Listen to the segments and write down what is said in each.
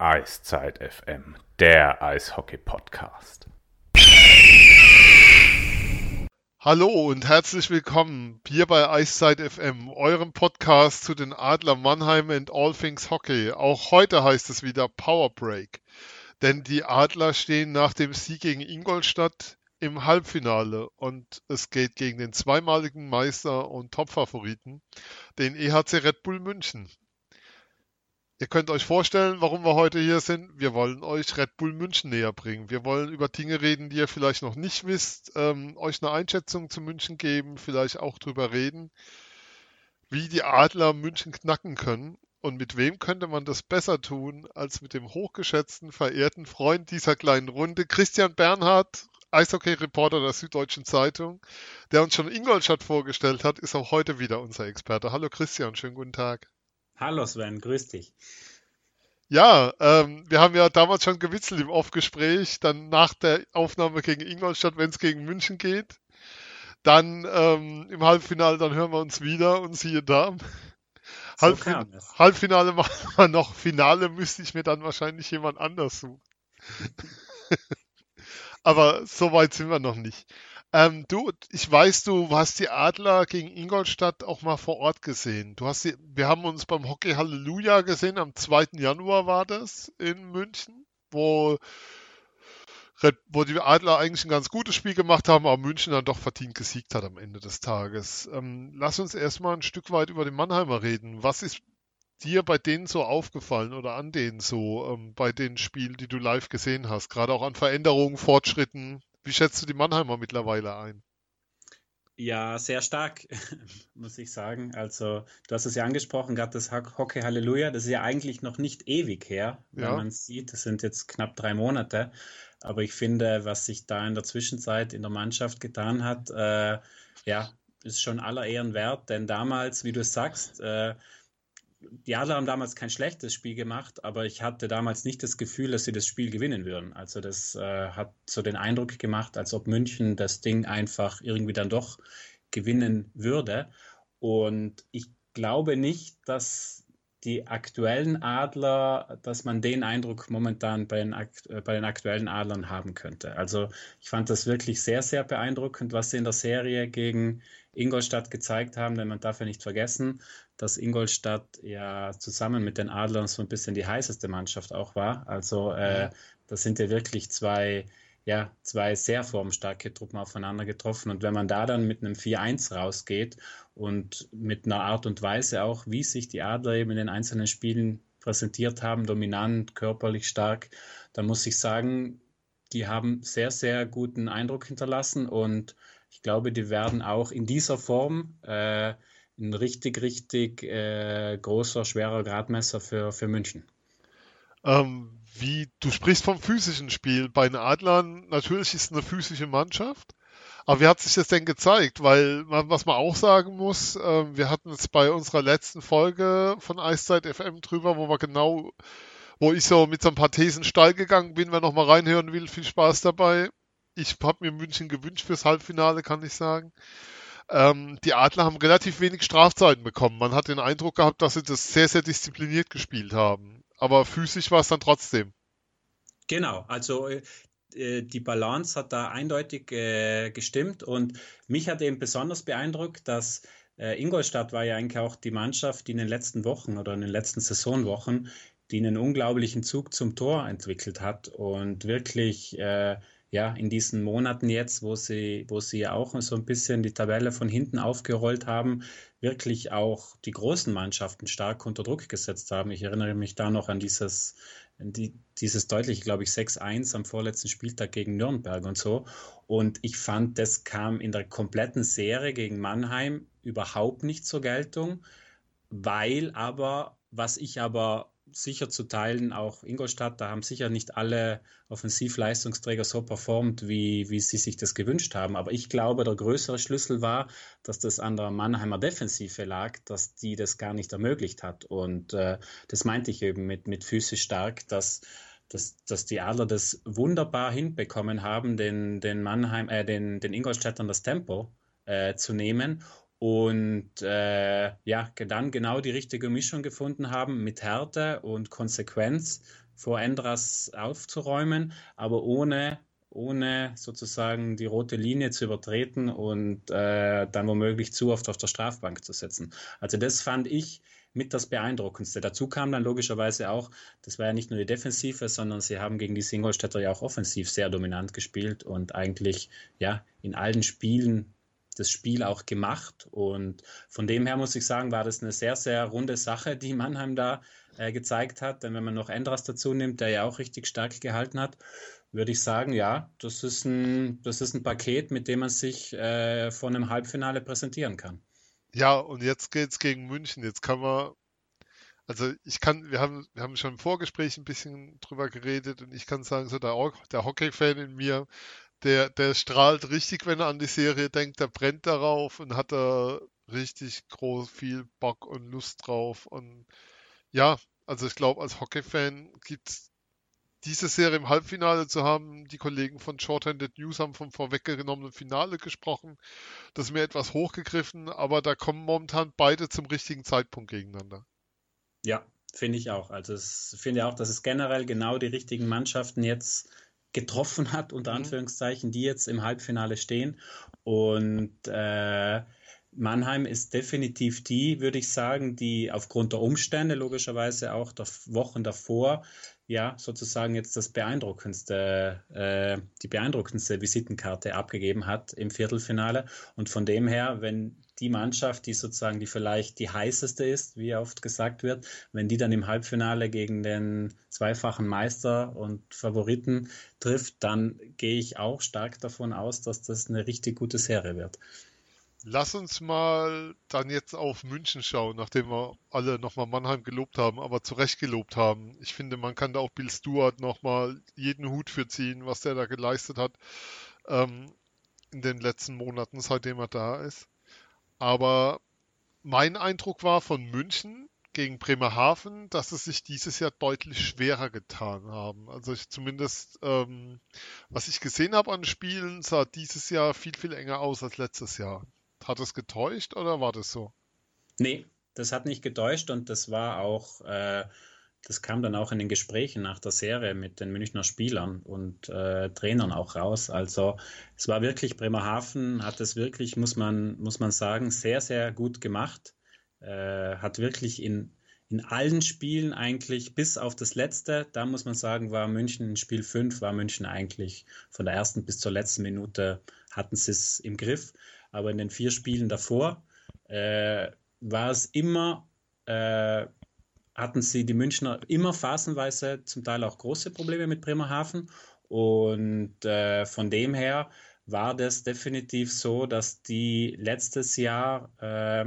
Eiszeit FM, der Eishockey-Podcast. Hallo und herzlich willkommen hier bei Eiszeit FM, eurem Podcast zu den Adler Mannheim and All Things Hockey. Auch heute heißt es wieder Power Break, denn die Adler stehen nach dem Sieg gegen Ingolstadt im Halbfinale und es geht gegen den zweimaligen Meister und Topfavoriten, den EHC Red Bull München. Ihr könnt euch vorstellen, warum wir heute hier sind. Wir wollen euch Red Bull München näher bringen. Wir wollen über Dinge reden, die ihr vielleicht noch nicht wisst, ähm, euch eine Einschätzung zu München geben, vielleicht auch drüber reden, wie die Adler München knacken können. Und mit wem könnte man das besser tun, als mit dem hochgeschätzten, verehrten Freund dieser kleinen Runde, Christian Bernhard, Eishockey-Reporter der Süddeutschen Zeitung, der uns schon Ingolstadt vorgestellt hat, ist auch heute wieder unser Experte. Hallo Christian, schönen guten Tag. Hallo Sven, grüß dich. Ja, ähm, wir haben ja damals schon gewitzelt im Off-Gespräch, dann nach der Aufnahme gegen Ingolstadt, wenn es gegen München geht. Dann ähm, im Halbfinale, dann hören wir uns wieder und siehe da. So Halbfin Halbfinale machen wir noch. Finale müsste ich mir dann wahrscheinlich jemand anders suchen. Aber so weit sind wir noch nicht. Ähm, du, ich weiß, du hast die Adler gegen Ingolstadt auch mal vor Ort gesehen. Du hast die, wir haben uns beim Hockey Halleluja gesehen, am 2. Januar war das in München, wo, wo die Adler eigentlich ein ganz gutes Spiel gemacht haben, aber München dann doch verdient gesiegt hat am Ende des Tages. Ähm, lass uns erstmal ein Stück weit über den Mannheimer reden. Was ist dir bei denen so aufgefallen oder an denen so, ähm, bei den Spielen, die du live gesehen hast? Gerade auch an Veränderungen, Fortschritten, wie schätzt du die Mannheimer mittlerweile ein? Ja, sehr stark, muss ich sagen. Also, du hast es ja angesprochen, gerade das Hockey Halleluja, das ist ja eigentlich noch nicht ewig her, wenn ja. man es sieht. Das sind jetzt knapp drei Monate. Aber ich finde, was sich da in der Zwischenzeit in der Mannschaft getan hat, äh, ja, ist schon aller Ehren wert. Denn damals, wie du es sagst, äh, die Adler haben damals kein schlechtes Spiel gemacht, aber ich hatte damals nicht das Gefühl, dass sie das Spiel gewinnen würden. Also das äh, hat so den Eindruck gemacht, als ob München das Ding einfach irgendwie dann doch gewinnen würde. Und ich glaube nicht, dass die aktuellen Adler, dass man den Eindruck momentan bei den, äh, bei den aktuellen Adlern haben könnte. Also ich fand das wirklich sehr, sehr beeindruckend, was sie in der Serie gegen Ingolstadt gezeigt haben, denn man darf ja nicht vergessen, dass Ingolstadt ja zusammen mit den Adlern so ein bisschen die heißeste Mannschaft auch war. Also äh, das sind ja wirklich zwei, ja, zwei sehr formstarke Truppen aufeinander getroffen. Und wenn man da dann mit einem 4-1 rausgeht und mit einer Art und Weise auch, wie sich die Adler eben in den einzelnen Spielen präsentiert haben, dominant, körperlich stark, dann muss ich sagen, die haben sehr, sehr guten Eindruck hinterlassen und ich glaube, die werden auch in dieser Form äh, ein richtig, richtig äh, großer, schwerer Gradmesser für, für München. Ähm, wie du sprichst vom physischen Spiel. Bei den Adlern natürlich ist es eine physische Mannschaft. Aber wie hat sich das denn gezeigt? Weil, was man auch sagen muss, äh, wir hatten es bei unserer letzten Folge von Eiszeit FM drüber, wo wir genau, wo ich so mit so ein paar Thesen steil gegangen bin. Wer nochmal reinhören will, viel Spaß dabei. Ich habe mir München gewünscht fürs Halbfinale, kann ich sagen. Ähm, die Adler haben relativ wenig Strafzeiten bekommen. Man hat den Eindruck gehabt, dass sie das sehr, sehr diszipliniert gespielt haben. Aber physisch war es dann trotzdem. Genau, also äh, äh, die Balance hat da eindeutig äh, gestimmt und mich hat eben besonders beeindruckt, dass äh, Ingolstadt war ja eigentlich auch die Mannschaft, die in den letzten Wochen oder in den letzten Saisonwochen, die einen unglaublichen Zug zum Tor entwickelt hat und wirklich äh, ja, in diesen Monaten jetzt, wo sie, wo sie ja auch so ein bisschen die Tabelle von hinten aufgerollt haben, wirklich auch die großen Mannschaften stark unter Druck gesetzt haben. Ich erinnere mich da noch an dieses, die, dieses deutliche, glaube ich, 6-1 am vorletzten Spieltag gegen Nürnberg und so. Und ich fand, das kam in der kompletten Serie gegen Mannheim überhaupt nicht zur Geltung, weil aber, was ich aber sicher zu teilen, auch Ingolstadt, da haben sicher nicht alle Offensivleistungsträger so performt, wie, wie sie sich das gewünscht haben. Aber ich glaube, der größere Schlüssel war, dass das an der Mannheimer Defensive lag, dass die das gar nicht ermöglicht hat. Und äh, das meinte ich eben mit, mit physisch stark, dass, dass, dass die Adler das wunderbar hinbekommen haben, den, den Mannheim, äh, den, den Ingolstädtern das Tempo äh, zu nehmen und äh, ja, dann genau die richtige Mischung gefunden haben mit Härte und Konsequenz vor Endras aufzuräumen, aber ohne ohne sozusagen die rote Linie zu übertreten und äh, dann womöglich zu oft auf der Strafbank zu setzen. Also das fand ich mit das Beeindruckendste. Dazu kam dann logischerweise auch, das war ja nicht nur die Defensive, sondern sie haben gegen die Singolstädter ja auch offensiv sehr dominant gespielt und eigentlich ja in allen Spielen das Spiel auch gemacht. Und von dem her muss ich sagen, war das eine sehr, sehr runde Sache, die Mannheim da äh, gezeigt hat. Denn wenn man noch Endras dazu nimmt, der ja auch richtig stark gehalten hat, würde ich sagen, ja, das ist ein, das ist ein Paket, mit dem man sich äh, vor einem Halbfinale präsentieren kann. Ja, und jetzt geht es gegen München. Jetzt kann man, also ich kann, wir haben, wir haben schon im Vorgespräch ein bisschen drüber geredet und ich kann sagen, so der, der Hockey-Fan in mir, der, der strahlt richtig, wenn er an die Serie denkt, der brennt darauf und hat da richtig groß viel Bock und Lust drauf. Und ja, also ich glaube, als Hockey-Fan gibt es diese Serie im Halbfinale zu haben. Die Kollegen von Shorthanded News haben vom vorweggenommenen Finale gesprochen. Das ist mir etwas hochgegriffen, aber da kommen momentan beide zum richtigen Zeitpunkt gegeneinander. Ja, finde ich auch. Also ich finde auch, dass es generell genau die richtigen Mannschaften jetzt getroffen hat, unter mhm. Anführungszeichen, die jetzt im Halbfinale stehen. Und äh, Mannheim ist definitiv die, würde ich sagen, die aufgrund der Umstände, logischerweise auch der Wochen davor, ja, sozusagen jetzt das beeindruckendste, äh, die beeindruckendste Visitenkarte abgegeben hat im Viertelfinale. Und von dem her, wenn die Mannschaft, die sozusagen die vielleicht die heißeste ist, wie oft gesagt wird, wenn die dann im Halbfinale gegen den zweifachen Meister und Favoriten trifft, dann gehe ich auch stark davon aus, dass das eine richtig gute Serie wird. Lass uns mal dann jetzt auf München schauen, nachdem wir alle nochmal Mannheim gelobt haben, aber zu Recht gelobt haben. Ich finde, man kann da auch Bill Stewart nochmal jeden Hut für ziehen, was der da geleistet hat ähm, in den letzten Monaten, seitdem er da ist. Aber mein Eindruck war von München gegen Bremerhaven, dass sie sich dieses Jahr deutlich schwerer getan haben. Also ich zumindest, ähm, was ich gesehen habe an Spielen, sah dieses Jahr viel, viel enger aus als letztes Jahr. Hat es getäuscht oder war das so? Nee, das hat nicht getäuscht und das war auch, äh, das kam dann auch in den Gesprächen nach der Serie mit den Münchner Spielern und äh, Trainern auch raus. Also es war wirklich, Bremerhaven hat es wirklich, muss man, muss man sagen, sehr, sehr gut gemacht. Äh, hat wirklich in, in allen Spielen eigentlich, bis auf das letzte, da muss man sagen, war München in Spiel 5, war München eigentlich von der ersten bis zur letzten Minute hatten sie es im Griff aber in den vier Spielen davor äh, war es immer, äh, hatten sie die Münchner immer phasenweise zum Teil auch große Probleme mit Bremerhaven und äh, von dem her war das definitiv so, dass die letztes Jahr äh,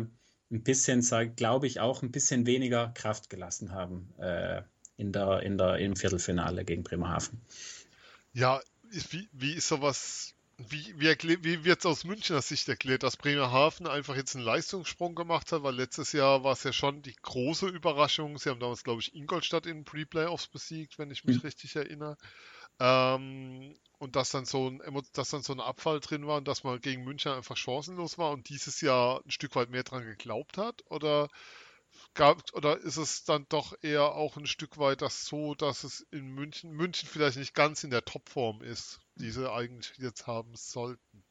ein bisschen, glaube ich, auch ein bisschen weniger Kraft gelassen haben äh, in der, in der, im Viertelfinale gegen Bremerhaven. Ja, wie, wie ist sowas wie, wie, wie wird es aus Münchner Sicht erklärt, dass Bremerhaven einfach jetzt einen Leistungssprung gemacht hat? Weil letztes Jahr war es ja schon die große Überraschung. Sie haben damals, glaube ich, Ingolstadt in den Pre-Playoffs besiegt, wenn ich mich mhm. richtig erinnere. Ähm, und dass dann, so ein, dass dann so ein Abfall drin war und dass man gegen München einfach chancenlos war und dieses Jahr ein Stück weit mehr dran geglaubt hat? Oder gab, oder ist es dann doch eher auch ein Stück weit das so, dass es in München, München vielleicht nicht ganz in der Topform ist, die sie eigentlich jetzt haben sollten?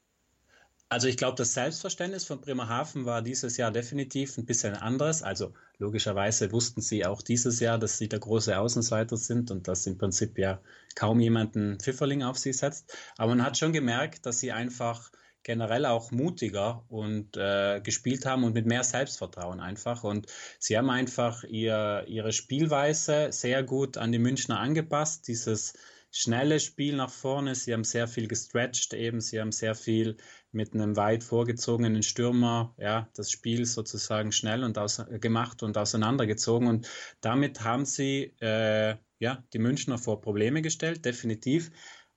Also ich glaube, das Selbstverständnis von Bremerhaven war dieses Jahr definitiv ein bisschen anderes. Also logischerweise wussten sie auch dieses Jahr, dass sie der große Außenseiter sind und dass im Prinzip ja kaum jemanden Pfifferling auf sie setzt. Aber man hat schon gemerkt, dass sie einfach generell auch mutiger und äh, gespielt haben und mit mehr Selbstvertrauen einfach. Und sie haben einfach ihr, ihre Spielweise sehr gut an die Münchner angepasst. Dieses schnelle Spiel nach vorne, sie haben sehr viel gestretched eben, sie haben sehr viel mit einem weit vorgezogenen Stürmer, ja, das Spiel sozusagen schnell und aus, gemacht und auseinandergezogen. Und damit haben sie äh, ja, die Münchner vor Probleme gestellt, definitiv.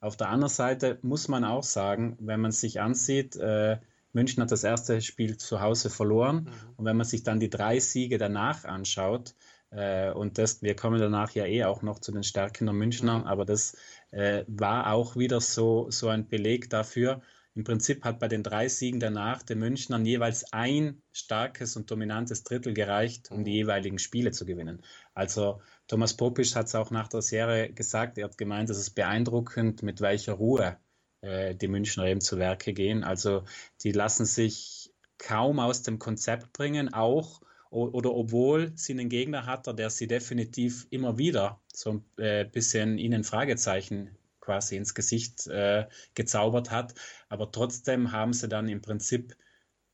Auf der anderen Seite muss man auch sagen, wenn man sich ansieht, äh, München hat das erste Spiel zu Hause verloren. Mhm. Und wenn man sich dann die drei Siege danach anschaut, äh, und das, wir kommen danach ja eh auch noch zu den Stärken der Münchner, mhm. aber das äh, war auch wieder so, so ein Beleg dafür. Im Prinzip hat bei den drei Siegen danach den Münchnern jeweils ein starkes und dominantes Drittel gereicht, um die mhm. jeweiligen Spiele zu gewinnen. Also Thomas Popisch hat es auch nach der Serie gesagt, er hat gemeint, es ist beeindruckend, mit welcher Ruhe äh, die Münchner eben zu Werke gehen. Also die lassen sich kaum aus dem Konzept bringen, auch oder obwohl sie einen Gegner hatte, der sie definitiv immer wieder so ein äh, bisschen ihnen Fragezeichen quasi ins Gesicht äh, gezaubert hat. Aber trotzdem haben sie dann im Prinzip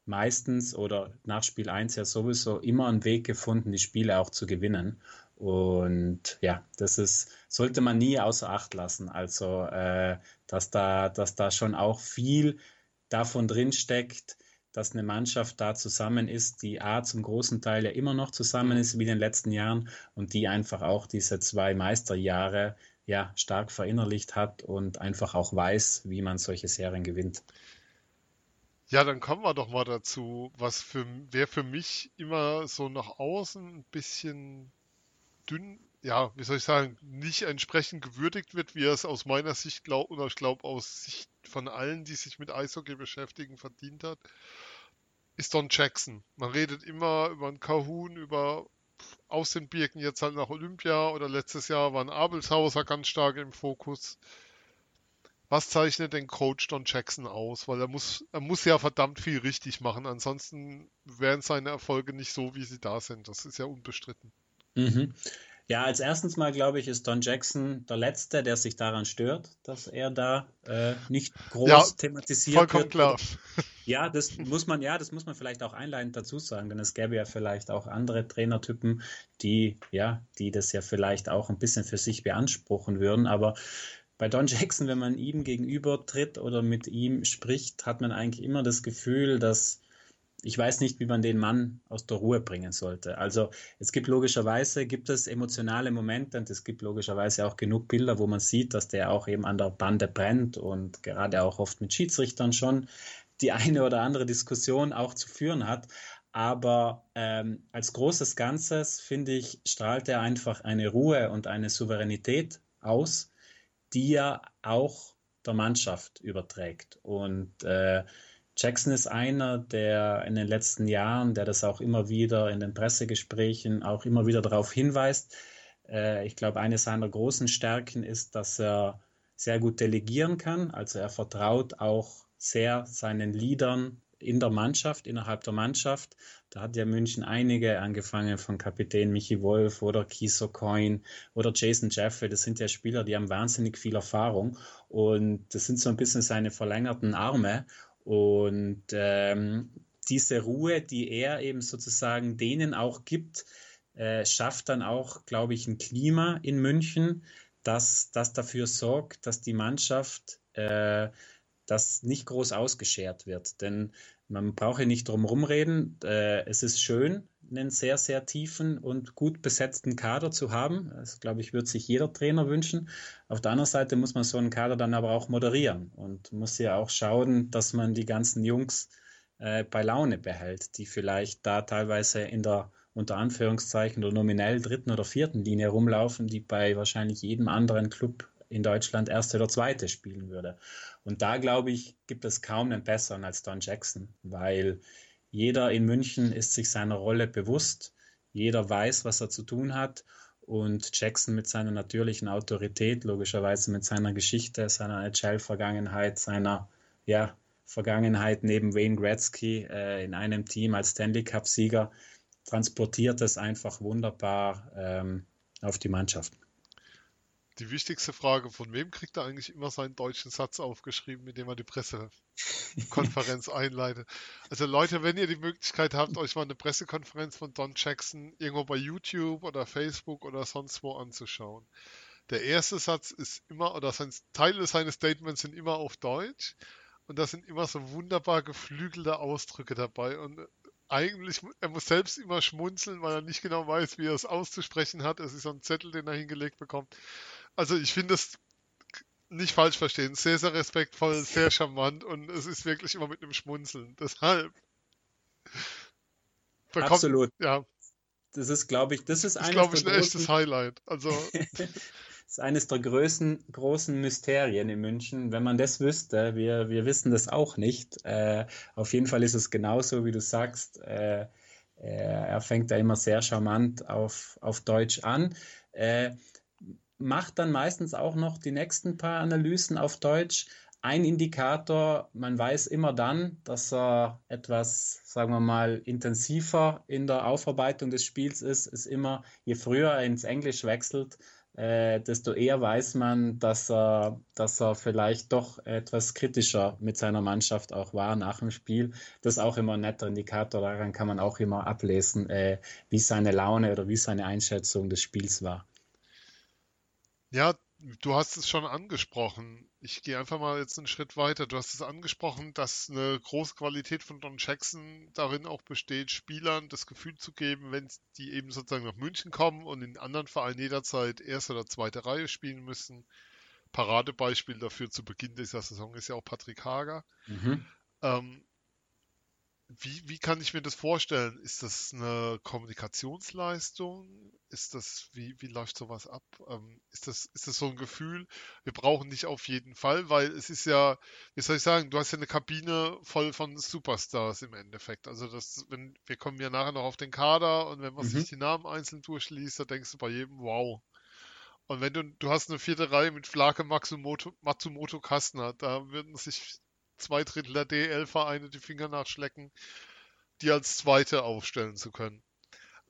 meistens oder nach Spiel 1 ja sowieso immer einen Weg gefunden, die Spiele auch zu gewinnen. Und ja, das ist, sollte man nie außer Acht lassen. Also, äh, dass, da, dass da schon auch viel davon drinsteckt, dass eine Mannschaft da zusammen ist, die A zum großen Teil ja immer noch zusammen ist wie in den letzten Jahren und die einfach auch diese zwei Meisterjahre ja stark verinnerlicht hat und einfach auch weiß, wie man solche Serien gewinnt. Ja, dann kommen wir doch mal dazu, was für wer für mich immer so nach außen ein bisschen dünn, ja, wie soll ich sagen, nicht entsprechend gewürdigt wird, wie er es aus meiner Sicht glaubt oder ich glaube aus Sicht von allen, die sich mit Eishockey beschäftigen, verdient hat, ist Don Jackson. Man redet immer über einen Kahun, über aus den Birken jetzt halt nach Olympia oder letztes Jahr waren Abelshauser ganz stark im Fokus. Was zeichnet den Coach Don Jackson aus? Weil er muss, er muss ja verdammt viel richtig machen. Ansonsten wären seine Erfolge nicht so, wie sie da sind. Das ist ja unbestritten. Mhm. Ja, als erstens mal glaube ich, ist Don Jackson der Letzte, der sich daran stört, dass er da äh, nicht groß ja, thematisiert vollkommen wird. klar. Ja, das muss man, ja, das muss man vielleicht auch einleitend dazu sagen, denn es gäbe ja vielleicht auch andere Trainertypen, die, ja, die das ja vielleicht auch ein bisschen für sich beanspruchen würden. Aber bei Don Jackson, wenn man ihm gegenüber tritt oder mit ihm spricht, hat man eigentlich immer das Gefühl, dass ich weiß nicht, wie man den Mann aus der Ruhe bringen sollte. Also es gibt logischerweise, gibt es emotionale Momente und es gibt logischerweise auch genug Bilder, wo man sieht, dass der auch eben an der Bande brennt und gerade auch oft mit Schiedsrichtern schon die eine oder andere Diskussion auch zu führen hat. Aber ähm, als großes Ganzes, finde ich, strahlt er einfach eine Ruhe und eine Souveränität aus, die er auch der Mannschaft überträgt. Und äh, Jackson ist einer, der in den letzten Jahren, der das auch immer wieder in den Pressegesprächen auch immer wieder darauf hinweist. Äh, ich glaube, eine seiner großen Stärken ist, dass er sehr gut delegieren kann. Also er vertraut auch sehr seinen Leadern in der Mannschaft, innerhalb der Mannschaft. Da hat ja München einige, angefangen von Kapitän Michi Wolf oder Kiso Coin oder Jason Jeffrey. Das sind ja Spieler, die haben wahnsinnig viel Erfahrung und das sind so ein bisschen seine verlängerten Arme. Und ähm, diese Ruhe, die er eben sozusagen denen auch gibt, äh, schafft dann auch, glaube ich, ein Klima in München, das, das dafür sorgt, dass die Mannschaft äh, das nicht groß ausgeschert wird. Denn man braucht ja nicht drum rumreden. Äh, es ist schön, einen sehr, sehr tiefen und gut besetzten Kader zu haben. Das, glaube ich, würde sich jeder Trainer wünschen. Auf der anderen Seite muss man so einen Kader dann aber auch moderieren und muss ja auch schauen, dass man die ganzen Jungs äh, bei Laune behält, die vielleicht da teilweise in der unter Anführungszeichen oder nominell dritten oder vierten Linie rumlaufen, die bei wahrscheinlich jedem anderen Club in Deutschland erste oder zweite spielen würde. Und da, glaube ich, gibt es kaum einen besseren als Don Jackson, weil jeder in München ist sich seiner Rolle bewusst. Jeder weiß, was er zu tun hat. Und Jackson mit seiner natürlichen Autorität, logischerweise mit seiner Geschichte, seiner NHL-Vergangenheit, seiner ja, Vergangenheit neben Wayne Gretzky äh, in einem Team als Stanley Cup-Sieger, transportiert es einfach wunderbar ähm, auf die Mannschaft die wichtigste Frage, von wem kriegt er eigentlich immer seinen deutschen Satz aufgeschrieben, mit dem er die Pressekonferenz einleitet? Also Leute, wenn ihr die Möglichkeit habt, euch mal eine Pressekonferenz von Don Jackson irgendwo bei YouTube oder Facebook oder sonst wo anzuschauen. Der erste Satz ist immer, oder sein, Teile seines Statements sind immer auf Deutsch und da sind immer so wunderbar geflügelte Ausdrücke dabei und eigentlich, er muss selbst immer schmunzeln, weil er nicht genau weiß, wie er es auszusprechen hat. Es ist so ein Zettel, den er hingelegt bekommt. Also ich finde es nicht falsch verstehen, sehr, sehr respektvoll, sehr charmant und es ist wirklich immer mit einem Schmunzeln. Deshalb. Bekommt, Absolut. Ja. Das ist, glaube ich, das ist, das ist glaube ich, ein großen, echtes Highlight. Also. das ist eines der größten, großen Mysterien in München. Wenn man das wüsste, wir, wir wissen das auch nicht. Äh, auf jeden Fall ist es genauso, wie du sagst. Äh, er fängt da immer sehr charmant auf, auf Deutsch an. Macht dann meistens auch noch die nächsten paar Analysen auf Deutsch. Ein Indikator, man weiß immer dann, dass er etwas, sagen wir mal, intensiver in der Aufarbeitung des Spiels ist, ist immer, je früher er ins Englisch wechselt, äh, desto eher weiß man, dass er, dass er vielleicht doch etwas kritischer mit seiner Mannschaft auch war nach dem Spiel. Das ist auch immer ein netter Indikator, daran kann man auch immer ablesen, äh, wie seine Laune oder wie seine Einschätzung des Spiels war. Ja, du hast es schon angesprochen. Ich gehe einfach mal jetzt einen Schritt weiter. Du hast es angesprochen, dass eine große Qualität von Don Jackson darin auch besteht, Spielern das Gefühl zu geben, wenn die eben sozusagen nach München kommen und in anderen Vereinen jederzeit erste oder zweite Reihe spielen müssen. Paradebeispiel dafür zu Beginn dieser Saison ist ja auch Patrick Hager. Mhm. Ähm, wie, wie kann ich mir das vorstellen? Ist das eine Kommunikationsleistung? Ist das, wie, wie läuft sowas ab? Ähm, ist das, ist das so ein Gefühl? Wir brauchen nicht auf jeden Fall, weil es ist ja, wie soll ich sagen, du hast ja eine Kabine voll von Superstars im Endeffekt. Also das, wenn, wir kommen ja nachher noch auf den Kader und wenn man mhm. sich die Namen einzeln durchliest, da denkst du bei jedem, wow. Und wenn du, du hast eine vierte Reihe mit Flake, Matsumoto, Matsumoto Kastner, da würden sich zwei Drittel der DL-Vereine die Finger nachschlecken, die als Zweite aufstellen zu können.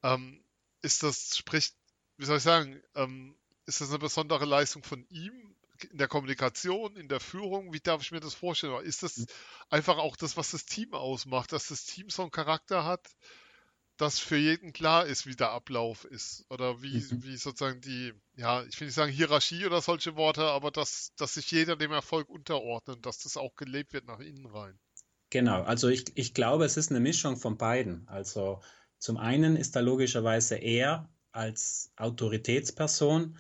Ähm, ist das, spricht, wie soll ich sagen, ähm, ist das eine besondere Leistung von ihm in der Kommunikation, in der Führung? Wie darf ich mir das vorstellen? Ist das einfach auch das, was das Team ausmacht, dass das Team so einen Charakter hat, dass für jeden klar ist, wie der Ablauf ist? Oder wie, mhm. wie sozusagen die, ja, ich will nicht sagen Hierarchie oder solche Worte, aber dass, dass sich jeder dem Erfolg unterordnet, dass das auch gelebt wird nach innen rein. Genau, also ich, ich glaube, es ist eine Mischung von beiden. Also zum einen ist da logischerweise er als Autoritätsperson,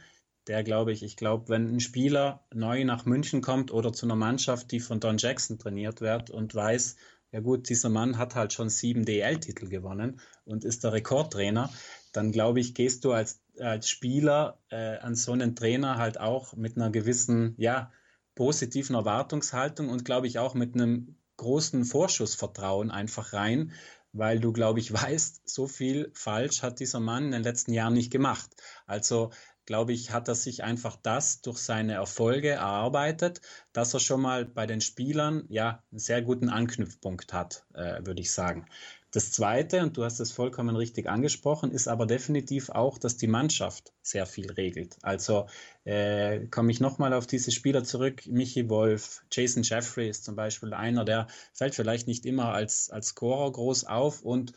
der glaube ich, ich glaube, wenn ein Spieler neu nach München kommt oder zu einer Mannschaft, die von Don Jackson trainiert wird und weiß, ja gut, dieser Mann hat halt schon sieben DL-Titel gewonnen und ist der Rekordtrainer, dann glaube ich, gehst du als, als Spieler äh, an so einen Trainer halt auch mit einer gewissen, ja, positiven Erwartungshaltung und glaube ich auch mit einem großen Vorschussvertrauen einfach rein, weil du, glaube ich, weißt, so viel falsch hat dieser Mann in den letzten Jahren nicht gemacht. Also glaube ich, hat er sich einfach das durch seine Erfolge erarbeitet, dass er schon mal bei den Spielern ja einen sehr guten Anknüpfpunkt hat, äh, würde ich sagen. Das Zweite, und du hast es vollkommen richtig angesprochen, ist aber definitiv auch, dass die Mannschaft sehr viel regelt. Also äh, komme ich nochmal auf diese Spieler zurück. Michi Wolf, Jason Jeffrey ist zum Beispiel einer, der fällt vielleicht nicht immer als, als Scorer groß auf und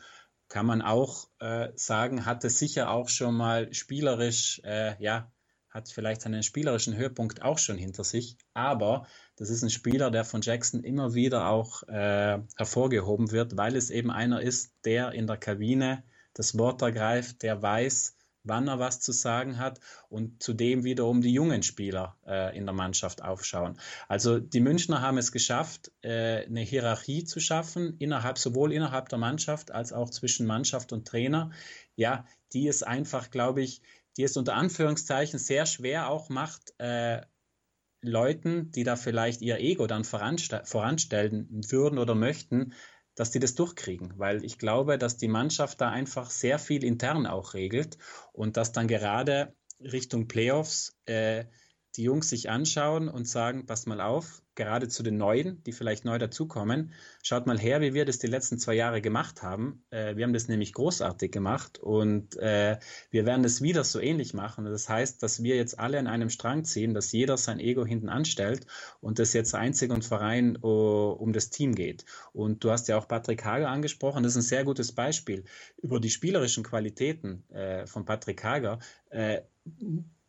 kann man auch äh, sagen, hatte sicher auch schon mal spielerisch, äh, ja, hat vielleicht seinen spielerischen Höhepunkt auch schon hinter sich. Aber das ist ein Spieler, der von Jackson immer wieder auch äh, hervorgehoben wird, weil es eben einer ist, der in der Kabine das Wort ergreift, der weiß, wann er was zu sagen hat und zudem wiederum die jungen Spieler äh, in der Mannschaft aufschauen. Also die Münchner haben es geschafft, äh, eine Hierarchie zu schaffen, innerhalb, sowohl innerhalb der Mannschaft als auch zwischen Mannschaft und Trainer. Ja, die es einfach, glaube ich, die es unter Anführungszeichen sehr schwer auch macht, äh, Leuten, die da vielleicht ihr Ego dann voranstellen würden oder möchten, dass die das durchkriegen, weil ich glaube, dass die Mannschaft da einfach sehr viel intern auch regelt und dass dann gerade Richtung Playoffs äh, die Jungs sich anschauen und sagen, passt mal auf, gerade zu den Neuen, die vielleicht neu dazukommen, schaut mal her, wie wir das die letzten zwei Jahre gemacht haben. Äh, wir haben das nämlich großartig gemacht und äh, wir werden es wieder so ähnlich machen. Das heißt, dass wir jetzt alle an einem Strang ziehen, dass jeder sein Ego hinten anstellt und das jetzt einzig und verein uh, um das Team geht. Und du hast ja auch Patrick Hager angesprochen, das ist ein sehr gutes Beispiel über die spielerischen Qualitäten äh, von Patrick Hager äh,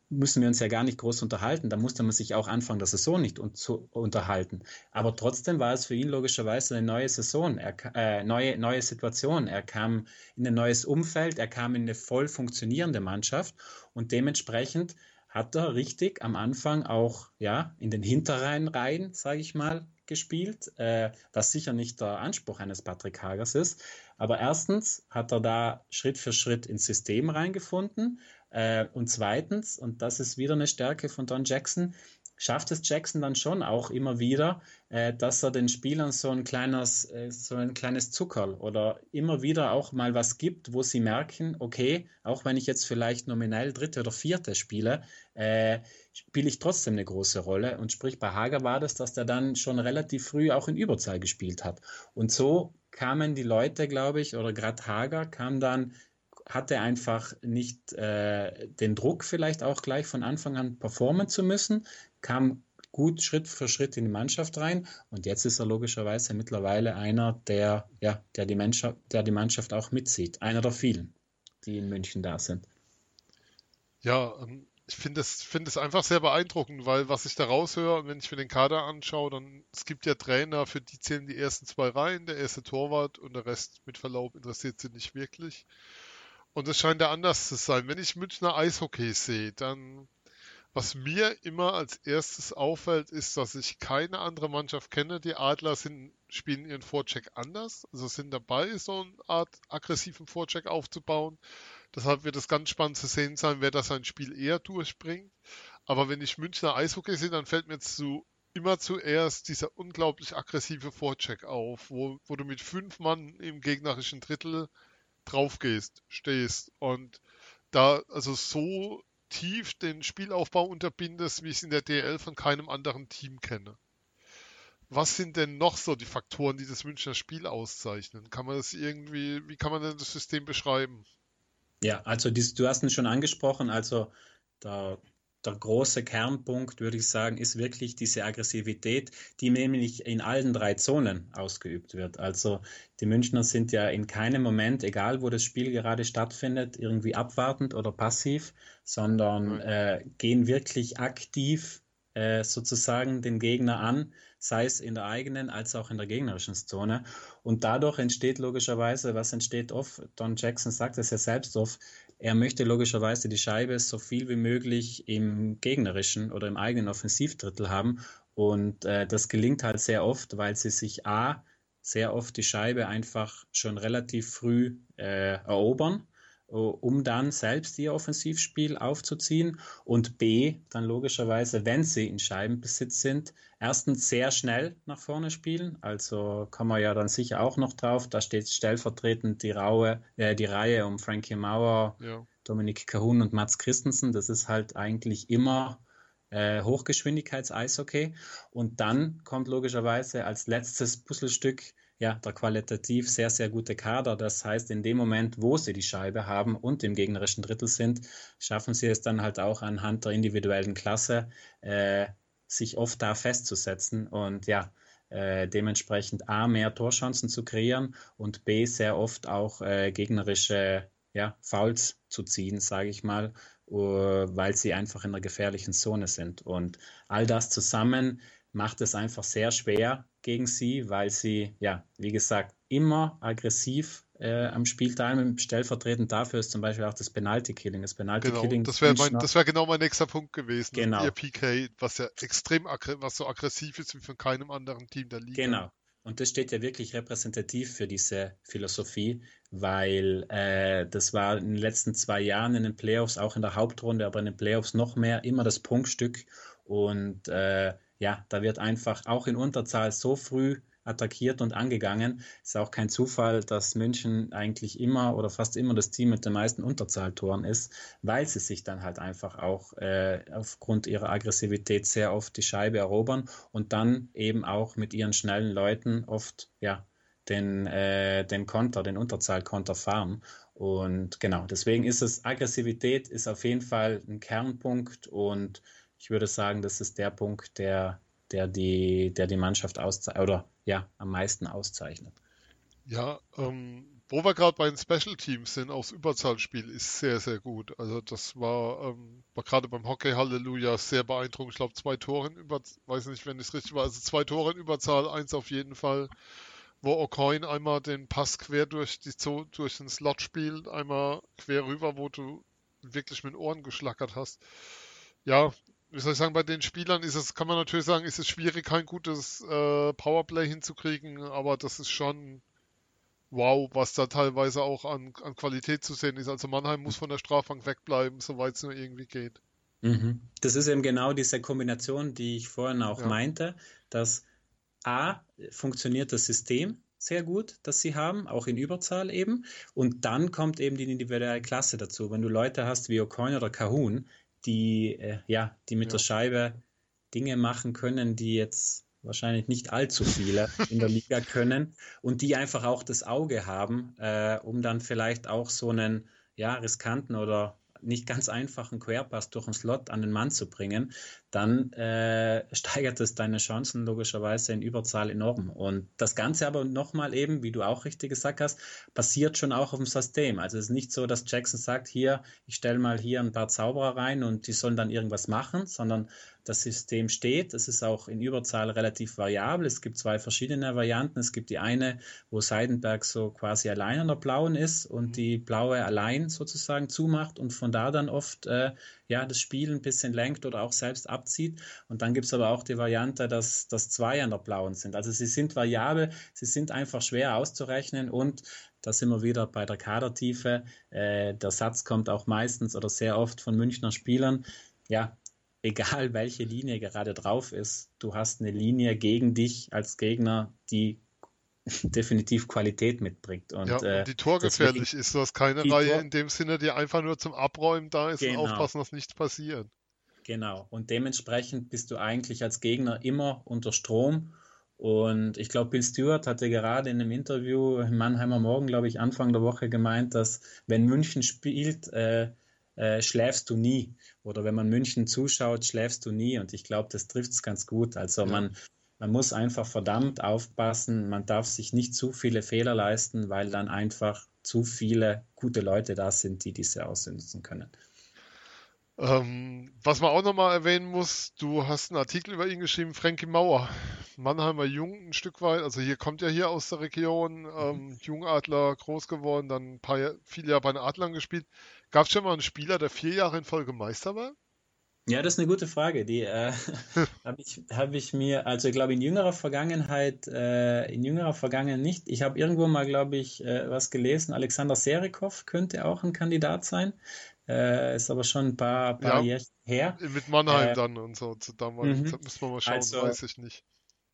müssen wir uns ja gar nicht groß unterhalten. Da musste man sich auch Anfang der Saison nicht un zu unterhalten. Aber trotzdem war es für ihn logischerweise eine neue Saison, er, äh, neue, neue Situation. Er kam in ein neues Umfeld, er kam in eine voll funktionierende Mannschaft und dementsprechend hat er richtig am Anfang auch ja in den Hinterreihen rein, sage ich mal, gespielt, äh, was sicher nicht der Anspruch eines Patrick Hagers ist. Aber erstens hat er da Schritt für Schritt ins System reingefunden. Äh, und zweitens, und das ist wieder eine Stärke von Don Jackson, schafft es Jackson dann schon auch immer wieder, äh, dass er den Spielern so ein kleines, äh, so ein kleines Zuckerl oder immer wieder auch mal was gibt, wo sie merken, okay, auch wenn ich jetzt vielleicht nominell dritte oder vierte spiele, äh, spiele ich trotzdem eine große Rolle. Und sprich, bei Hager war das, dass der dann schon relativ früh auch in Überzahl gespielt hat. Und so kamen die Leute, glaube ich, oder gerade Hager kam dann hatte einfach nicht äh, den Druck, vielleicht auch gleich von Anfang an performen zu müssen, kam gut Schritt für Schritt in die Mannschaft rein und jetzt ist er logischerweise mittlerweile einer, der, ja, der, die, Mannschaft, der die Mannschaft auch mitzieht. Einer der vielen, die in München da sind. Ja, ähm, ich finde es find einfach sehr beeindruckend, weil was ich da raushöre, wenn ich mir den Kader anschaue, dann es gibt ja Trainer, für die zählen die ersten zwei Reihen, der erste Torwart und der Rest mit Verlaub interessiert sie nicht wirklich. Und es scheint ja anders zu sein. Wenn ich Münchner Eishockey sehe, dann was mir immer als erstes auffällt, ist, dass ich keine andere Mannschaft kenne. Die Adler sind, spielen ihren Vorcheck anders, also sind dabei, so eine Art aggressiven Vorcheck aufzubauen. Deshalb wird es ganz spannend zu sehen sein, wer das sein Spiel eher durchbringt. Aber wenn ich Münchner Eishockey sehe, dann fällt mir zu, immer zuerst dieser unglaublich aggressive Vorcheck auf, wo, wo du mit fünf Mann im gegnerischen Drittel drauf gehst, stehst und da also so tief den Spielaufbau unterbindest, wie ich es in der DL von keinem anderen Team kenne. Was sind denn noch so die Faktoren, die das Münchner Spiel auszeichnen? Kann man das irgendwie, wie kann man denn das System beschreiben? Ja, also dies, du hast es schon angesprochen, also da der große Kernpunkt, würde ich sagen, ist wirklich diese Aggressivität, die nämlich in allen drei Zonen ausgeübt wird. Also die Münchner sind ja in keinem Moment, egal wo das Spiel gerade stattfindet, irgendwie abwartend oder passiv, sondern äh, gehen wirklich aktiv äh, sozusagen den Gegner an, sei es in der eigenen als auch in der gegnerischen Zone. Und dadurch entsteht logischerweise, was entsteht oft, Don Jackson sagt es ja selbst oft, er möchte logischerweise die Scheibe so viel wie möglich im gegnerischen oder im eigenen Offensivdrittel haben. Und äh, das gelingt halt sehr oft, weil sie sich A, sehr oft die Scheibe einfach schon relativ früh äh, erobern um dann selbst ihr Offensivspiel aufzuziehen und B, dann logischerweise, wenn sie in Scheibenbesitz sind, erstens sehr schnell nach vorne spielen. Also kann man ja dann sicher auch noch drauf. Da steht stellvertretend die, Raue, äh, die Reihe um Frankie Mauer, ja. Dominik Kahun und Mats Christensen. Das ist halt eigentlich immer äh, Hochgeschwindigkeits-Eishockey. Und dann kommt logischerweise als letztes Puzzlestück ja, der qualitativ sehr, sehr gute Kader. Das heißt, in dem Moment, wo sie die Scheibe haben und im gegnerischen Drittel sind, schaffen sie es dann halt auch anhand der individuellen Klasse, äh, sich oft da festzusetzen und ja, äh, dementsprechend A, mehr Torchancen zu kreieren und B, sehr oft auch äh, gegnerische ja, Fouls zu ziehen, sage ich mal, uh, weil sie einfach in einer gefährlichen Zone sind. Und all das zusammen macht es einfach sehr schwer, gegen sie, weil sie, ja, wie gesagt, immer aggressiv äh, am Spiel teilnehmen. Stellvertretend dafür ist zum Beispiel auch das Penalty-Killing. Das Penalty-Killing. Genau, das wäre wär genau mein nächster Punkt gewesen. Genau. Ihr PK, was ja extrem, was so aggressiv ist wie von keinem anderen Team der Liga. Genau. Und das steht ja wirklich repräsentativ für diese Philosophie, weil äh, das war in den letzten zwei Jahren in den Playoffs, auch in der Hauptrunde, aber in den Playoffs noch mehr, immer das Punktstück. Und äh, ja, da wird einfach auch in Unterzahl so früh attackiert und angegangen. Ist auch kein Zufall, dass München eigentlich immer oder fast immer das Team mit den meisten Unterzahltoren ist, weil sie sich dann halt einfach auch äh, aufgrund ihrer Aggressivität sehr oft die Scheibe erobern und dann eben auch mit ihren schnellen Leuten oft ja den, äh, den Konter, den Unterzahlkonter fahren. Und genau, deswegen ist es, Aggressivität ist auf jeden Fall ein Kernpunkt und ich würde sagen, das ist der Punkt, der, der, die, der die Mannschaft auszeichnet oder ja, am meisten auszeichnet. Ja, ähm, wo wir gerade bei den Special Teams sind, aufs Überzahlspiel ist sehr, sehr gut. Also das war, ähm, war gerade beim Hockey Halleluja sehr beeindruckend. Ich glaube, zwei Tore in Überzahl, weiß nicht, wenn es richtig war, also zwei Tore in Überzahl, eins auf jeden Fall, wo O'Coin einmal den Pass quer durch, die, durch den Slot spielt, einmal quer rüber, wo du wirklich mit Ohren geschlackert hast. Ja, wie soll ich sagen, bei den Spielern ist es, kann man natürlich sagen, ist es schwierig, kein gutes äh, Powerplay hinzukriegen, aber das ist schon wow, was da teilweise auch an, an Qualität zu sehen ist. Also Mannheim muss von der Strafbank wegbleiben, soweit es nur irgendwie geht. Mhm. Das ist eben genau diese Kombination, die ich vorhin auch ja. meinte, dass A, funktioniert das System sehr gut, das sie haben, auch in Überzahl eben. Und dann kommt eben die individuelle Klasse dazu. Wenn du Leute hast wie O'Coin oder Kahun, die, äh, ja, die mit ja. der Scheibe Dinge machen können, die jetzt wahrscheinlich nicht allzu viele in der Liga können und die einfach auch das Auge haben, äh, um dann vielleicht auch so einen ja, riskanten oder nicht ganz einfachen Querpass durch einen Slot an den Mann zu bringen, dann äh, steigert es deine Chancen logischerweise in Überzahl enorm. Und das Ganze aber nochmal eben, wie du auch richtig gesagt hast, passiert schon auch auf dem System. Also es ist nicht so, dass Jackson sagt, hier, ich stelle mal hier ein paar Zauberer rein und die sollen dann irgendwas machen, sondern das System steht. Es ist auch in Überzahl relativ variabel. Es gibt zwei verschiedene Varianten. Es gibt die eine, wo Seidenberg so quasi allein an der blauen ist und mhm. die blaue allein sozusagen zumacht und von da dann oft äh, ja, das Spiel ein bisschen lenkt oder auch selbst abzieht. Und dann gibt es aber auch die Variante, dass, dass zwei an der blauen sind. Also sie sind variabel, sie sind einfach schwer auszurechnen und da sind wir wieder bei der Kadertiefe. Äh, der Satz kommt auch meistens oder sehr oft von Münchner Spielern. Ja, egal welche Linie gerade drauf ist, du hast eine Linie gegen dich als Gegner, die definitiv Qualität mitbringt. Und, ja, und äh, die torgefährlich deswegen, ist. Du hast keine Reihe Tor in dem Sinne, die einfach nur zum Abräumen da ist genau. und aufpassen, dass nichts passiert. Genau. Und dementsprechend bist du eigentlich als Gegner immer unter Strom. Und ich glaube, Bill Stewart hatte gerade in einem Interview im Mannheimer Morgen, glaube ich, Anfang der Woche gemeint, dass wenn München spielt, äh, äh, schläfst du nie. Oder wenn man München zuschaut, schläfst du nie. Und ich glaube, das trifft es ganz gut. Also ja. man, man muss einfach verdammt aufpassen. Man darf sich nicht zu viele Fehler leisten, weil dann einfach zu viele gute Leute da sind, die diese ausnutzen können. Ähm, was man auch nochmal erwähnen muss, du hast einen Artikel über ihn geschrieben, Frankie Mauer, Mannheimer Jung ein Stück weit, also hier kommt ja hier aus der Region, mhm. ähm, Jungadler groß geworden, dann ein paar viele Jahre bei den Adlern gespielt. Gab es schon mal einen Spieler, der vier Jahre in Folge Meister war? Ja, das ist eine gute Frage. Die äh, habe ich, hab ich mir, also ich glaube in jüngerer Vergangenheit, äh, in jüngerer Vergangenheit nicht. Ich habe irgendwo mal, glaube ich, äh, was gelesen. Alexander Serikov könnte auch ein Kandidat sein. Äh, ist aber schon ein paar, paar ja, Jahre her. Mit Mannheim äh, dann und so. Zu damals mhm. müssen wir mal schauen, also, weiß ich nicht.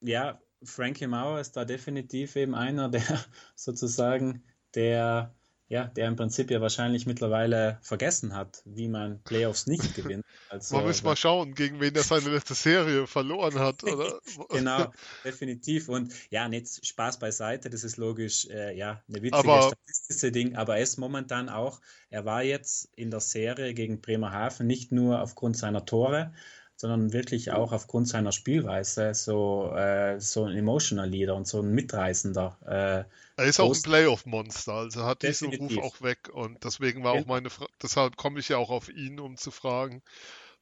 Ja, Frankie Mauer ist da definitiv eben einer, der sozusagen der ja, der im Prinzip ja wahrscheinlich mittlerweile vergessen hat, wie man Playoffs nicht gewinnt. Also, Man muss mal schauen, gegen wen er seine letzte Serie verloren hat, oder? genau, definitiv. Und ja, nicht Spaß beiseite, das ist logisch, äh, ja, eine witzige aber, statistische Ding, aber er ist momentan auch, er war jetzt in der Serie gegen Bremerhaven nicht nur aufgrund seiner Tore, sondern wirklich auch aufgrund seiner Spielweise so, äh, so ein Emotional Leader und so ein Mitreißender. Äh, er ist auch ein Playoff-Monster, also hat diesen Ruf auch weg und deswegen war auch meine Frage, deshalb komme ich ja auch auf ihn, um zu fragen,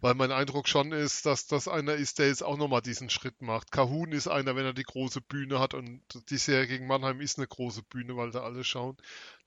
weil mein Eindruck schon ist, dass das einer ist, der jetzt auch nochmal diesen Schritt macht. Kahun ist einer, wenn er die große Bühne hat und die Serie gegen Mannheim ist eine große Bühne, weil da alle schauen,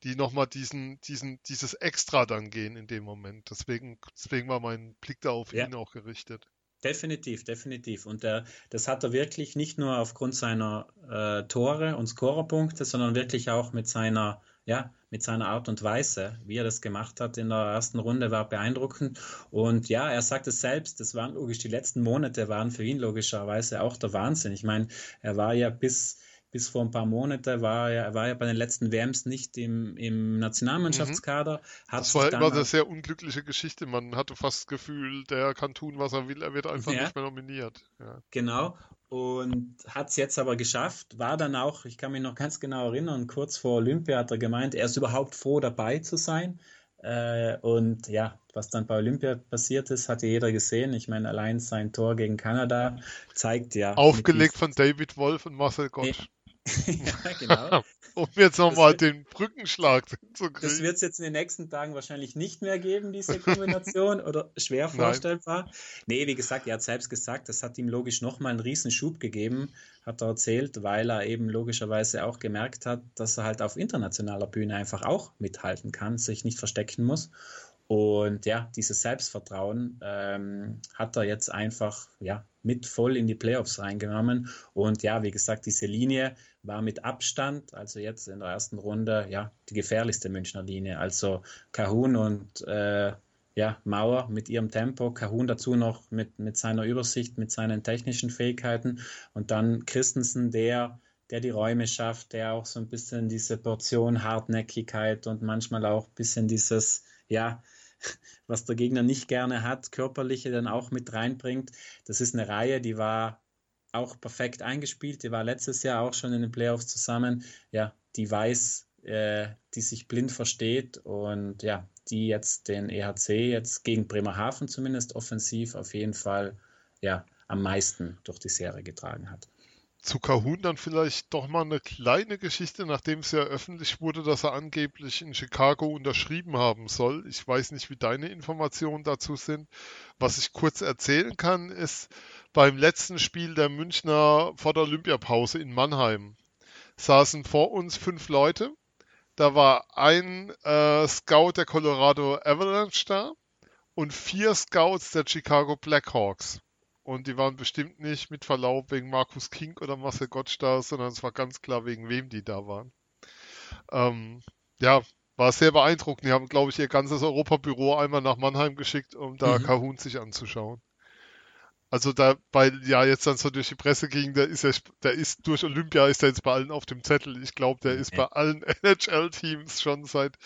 die nochmal diesen, diesen, dieses Extra dann gehen in dem Moment. Deswegen, deswegen war mein Blick da auf ja. ihn auch gerichtet. Definitiv, definitiv. Und der, das hat er wirklich nicht nur aufgrund seiner äh, Tore und Scorerpunkte, sondern wirklich auch mit seiner, ja, mit seiner Art und Weise, wie er das gemacht hat in der ersten Runde, war beeindruckend. Und ja, er sagt es selbst, das waren logisch, die letzten Monate waren für ihn logischerweise auch der Wahnsinn. Ich meine, er war ja bis bis vor ein paar Monaten war er, war er bei den letzten WMs nicht im, im Nationalmannschaftskader. Mhm. das war immer eine sehr unglückliche Geschichte. Man hatte fast das Gefühl, der kann tun, was er will, er wird einfach ja. nicht mehr nominiert. Ja. Genau. Und hat es jetzt aber geschafft, war dann auch, ich kann mich noch ganz genau erinnern, kurz vor Olympia hat er gemeint, er ist überhaupt froh dabei zu sein. Äh, und ja, was dann bei Olympia passiert ist, hat jeder gesehen. Ich meine, allein sein Tor gegen Kanada zeigt ja. Aufgelegt von David Wolf und Marcel Gottsch. ja, genau. um jetzt nochmal den Brückenschlag zu kriegen. Das wird es jetzt in den nächsten Tagen wahrscheinlich nicht mehr geben, diese Kombination, oder schwer vorstellbar. Nein. Nee, wie gesagt, er hat selbst gesagt, das hat ihm logisch nochmal einen riesen Schub gegeben, hat er erzählt, weil er eben logischerweise auch gemerkt hat, dass er halt auf internationaler Bühne einfach auch mithalten kann, sich nicht verstecken muss. Und ja, dieses Selbstvertrauen ähm, hat er jetzt einfach ja, mit voll in die Playoffs reingenommen. Und ja, wie gesagt, diese Linie war mit Abstand, also jetzt in der ersten Runde, ja, die gefährlichste Münchner Linie. Also Kahun und äh, ja, Mauer mit ihrem Tempo, Kahun dazu noch mit, mit seiner Übersicht, mit seinen technischen Fähigkeiten und dann Christensen, der, der die Räume schafft, der auch so ein bisschen diese Portion Hartnäckigkeit und manchmal auch ein bisschen dieses, ja, was der Gegner nicht gerne hat, körperliche dann auch mit reinbringt. Das ist eine Reihe, die war auch perfekt eingespielt, die war letztes Jahr auch schon in den Playoffs zusammen. Ja, die weiß, äh, die sich blind versteht und ja, die jetzt den EHC jetzt gegen Bremerhaven zumindest offensiv auf jeden Fall ja am meisten durch die Serie getragen hat. Zu Kahun dann vielleicht doch mal eine kleine Geschichte, nachdem es ja öffentlich wurde, dass er angeblich in Chicago unterschrieben haben soll. Ich weiß nicht, wie deine Informationen dazu sind. Was ich kurz erzählen kann, ist beim letzten Spiel der Münchner vor der Olympiapause in Mannheim saßen vor uns fünf Leute da war ein äh, Scout der Colorado Avalanche da und vier Scouts der Chicago Blackhawks. Und die waren bestimmt nicht mit Verlaub wegen Markus King oder Marcel Gottsch da, sondern es war ganz klar, wegen wem die da waren. Ähm, ja, war sehr beeindruckend. Die haben, glaube ich, ihr ganzes Europabüro einmal nach Mannheim geschickt, um da mhm. Kahun sich anzuschauen. Also da, weil ja jetzt dann so durch die Presse ging, der ist ja, der ist durch Olympia ist er jetzt bei allen auf dem Zettel. Ich glaube, der ist bei allen NHL-Teams schon seit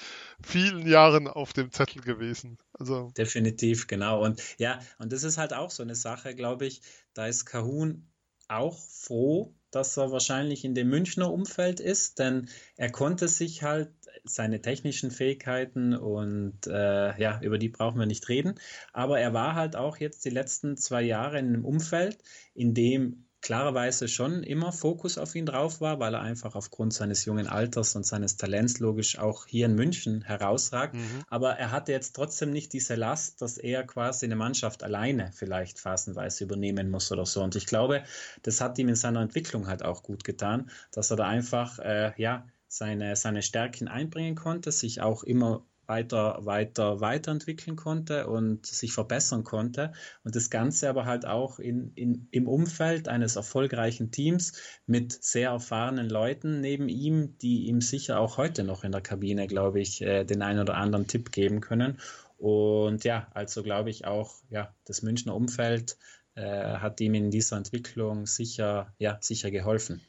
vielen Jahren auf dem Zettel gewesen. Also definitiv, genau. Und ja, und das ist halt auch so eine Sache, glaube ich. Da ist Kahun auch froh, dass er wahrscheinlich in dem Münchner Umfeld ist, denn er konnte sich halt seine technischen Fähigkeiten und äh, ja, über die brauchen wir nicht reden. Aber er war halt auch jetzt die letzten zwei Jahre in einem Umfeld, in dem klarerweise schon immer Fokus auf ihn drauf war, weil er einfach aufgrund seines jungen Alters und seines Talents logisch auch hier in München herausragt. Mhm. Aber er hatte jetzt trotzdem nicht diese Last, dass er quasi eine Mannschaft alleine vielleicht phasenweise übernehmen muss oder so. Und ich glaube, das hat ihm in seiner Entwicklung halt auch gut getan, dass er da einfach, äh, ja, seine, seine Stärken einbringen konnte, sich auch immer weiter, weiter, weiterentwickeln konnte und sich verbessern konnte. Und das Ganze aber halt auch in, in, im Umfeld eines erfolgreichen Teams mit sehr erfahrenen Leuten neben ihm, die ihm sicher auch heute noch in der Kabine, glaube ich, äh, den einen oder anderen Tipp geben können. Und ja, also glaube ich auch, ja, das Münchner Umfeld äh, hat ihm in dieser Entwicklung sicher, ja, sicher geholfen.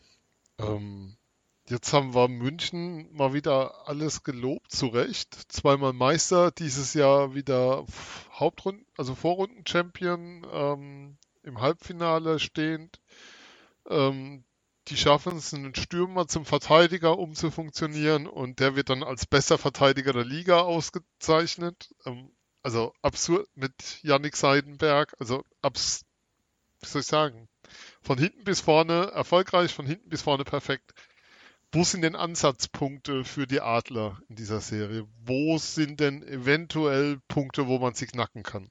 Ähm, Jetzt haben wir München mal wieder alles gelobt, zu Recht. Zweimal Meister, dieses Jahr wieder Hauptrunden, also Vorrunden-Champion, ähm, im Halbfinale stehend. Ähm, die schaffen es, einen Stürmer zum Verteidiger umzufunktionieren und der wird dann als bester Verteidiger der Liga ausgezeichnet. Ähm, also absurd mit Yannick Seidenberg, also abs, wie soll ich sagen, von hinten bis vorne erfolgreich, von hinten bis vorne perfekt. Wo sind denn Ansatzpunkte für die Adler in dieser Serie? Wo sind denn eventuell Punkte, wo man sie knacken kann?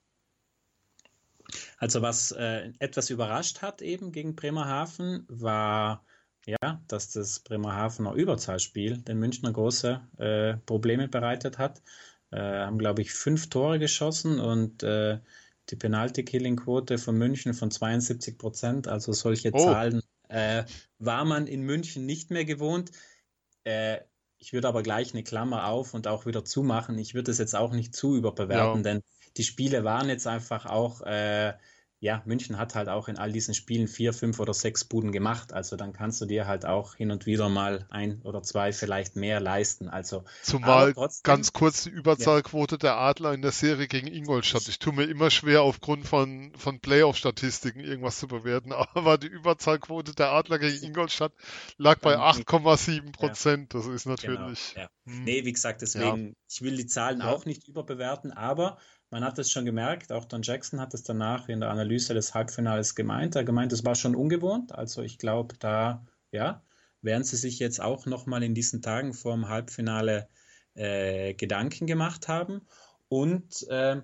Also was äh, etwas überrascht hat eben gegen Bremerhaven war ja, dass das Bremerhavener Überzahlspiel den Münchner große äh, Probleme bereitet hat. Äh, haben, glaube ich, fünf Tore geschossen und äh, die Penalty-Killing-Quote von München von 72 Prozent. Also solche oh. Zahlen äh, war man in München nicht mehr gewohnt. Äh, ich würde aber gleich eine Klammer auf und auch wieder zumachen. Ich würde es jetzt auch nicht zu überbewerten, ja. denn die Spiele waren jetzt einfach auch äh, ja, München hat halt auch in all diesen Spielen vier, fünf oder sechs Buden gemacht. Also dann kannst du dir halt auch hin und wieder mal ein oder zwei vielleicht mehr leisten. Also zumal trotzdem, ganz kurz die Überzahlquote ja. der Adler in der Serie gegen Ingolstadt. Ich tue mir immer schwer aufgrund von, von Playoff-Statistiken irgendwas zu bewerten, aber die Überzahlquote der Adler gegen Ingolstadt lag bei 8,7 Prozent. Ja. Das ist genau, natürlich. Genau, ja. hm. Nee, wie gesagt, deswegen, ich will die Zahlen auch nicht überbewerten, aber man hat es schon gemerkt, auch Don Jackson hat es danach in der Analyse des Halbfinales gemeint. Er gemeint, es war schon ungewohnt. Also ich glaube, da ja, werden sie sich jetzt auch nochmal in diesen Tagen vor dem Halbfinale äh, Gedanken gemacht haben. Und äh,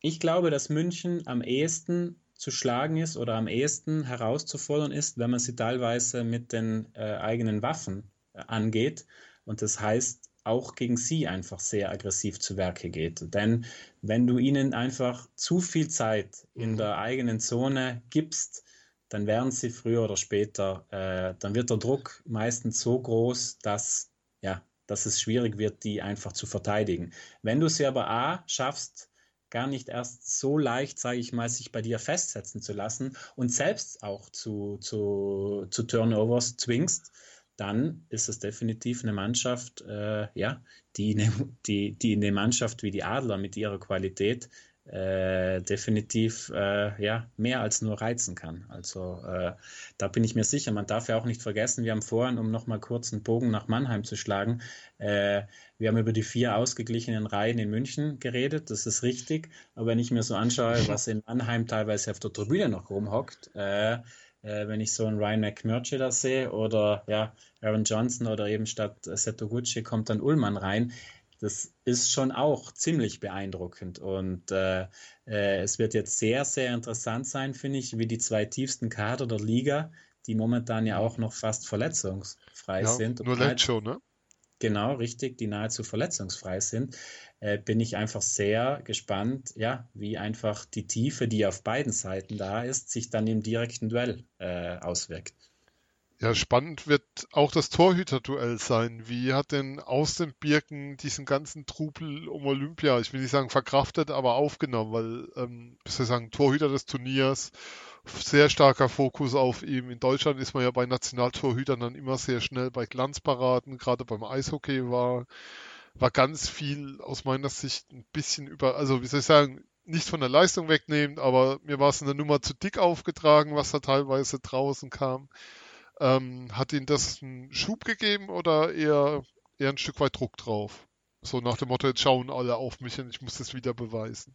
ich glaube, dass München am ehesten zu schlagen ist oder am ehesten herauszufordern ist, wenn man sie teilweise mit den äh, eigenen Waffen äh, angeht. Und das heißt, auch gegen sie einfach sehr aggressiv zu Werke geht. Denn wenn du ihnen einfach zu viel Zeit in mhm. der eigenen Zone gibst, dann werden sie früher oder später, äh, dann wird der Druck meistens so groß, dass, ja, dass es schwierig wird, die einfach zu verteidigen. Wenn du sie aber A schaffst, gar nicht erst so leicht, sage ich mal, sich bei dir festsetzen zu lassen und selbst auch zu, zu, zu Turnovers zwingst, dann ist es definitiv eine Mannschaft, äh, ja, die, die, die eine Mannschaft wie die Adler mit ihrer Qualität äh, definitiv äh, ja, mehr als nur reizen kann. Also äh, da bin ich mir sicher. Man darf ja auch nicht vergessen, wir haben vorhin, um nochmal kurz einen Bogen nach Mannheim zu schlagen, äh, wir haben über die vier ausgeglichenen Reihen in München geredet, das ist richtig. Aber wenn ich mir so anschaue, was in Mannheim teilweise auf der Tribüne noch rumhockt, äh, äh, wenn ich so einen Ryan McMurtry da sehe oder ja, Aaron Johnson oder eben statt Seto Gucci kommt dann Ullmann rein das ist schon auch ziemlich beeindruckend. Und äh, äh, es wird jetzt sehr, sehr interessant sein, finde ich, wie die zwei tiefsten Kader der Liga, die momentan ja auch noch fast verletzungsfrei ja, sind. Nur Lecho, ne? Genau, richtig, die nahezu verletzungsfrei sind, äh, bin ich einfach sehr gespannt, ja, wie einfach die Tiefe, die auf beiden Seiten da ist, sich dann im direkten Duell äh, auswirkt. Ja, spannend wird auch das Torhüterduell sein. Wie hat denn aus den Birken diesen ganzen Trubel um Olympia, ich will nicht sagen verkraftet, aber aufgenommen, weil, ähm, ich sagen, Torhüter des Turniers, sehr starker Fokus auf ihm. In Deutschland ist man ja bei Nationaltorhütern dann immer sehr schnell bei Glanzparaden, gerade beim Eishockey war, war ganz viel aus meiner Sicht ein bisschen über, also wie soll ich sagen, nicht von der Leistung wegnehmen, aber mir war es eine Nummer zu dick aufgetragen, was da teilweise draußen kam. Ähm, hat Ihnen das einen Schub gegeben oder eher, eher ein Stück weit Druck drauf? So nach dem Motto, jetzt schauen alle auf mich und ich muss das wieder beweisen.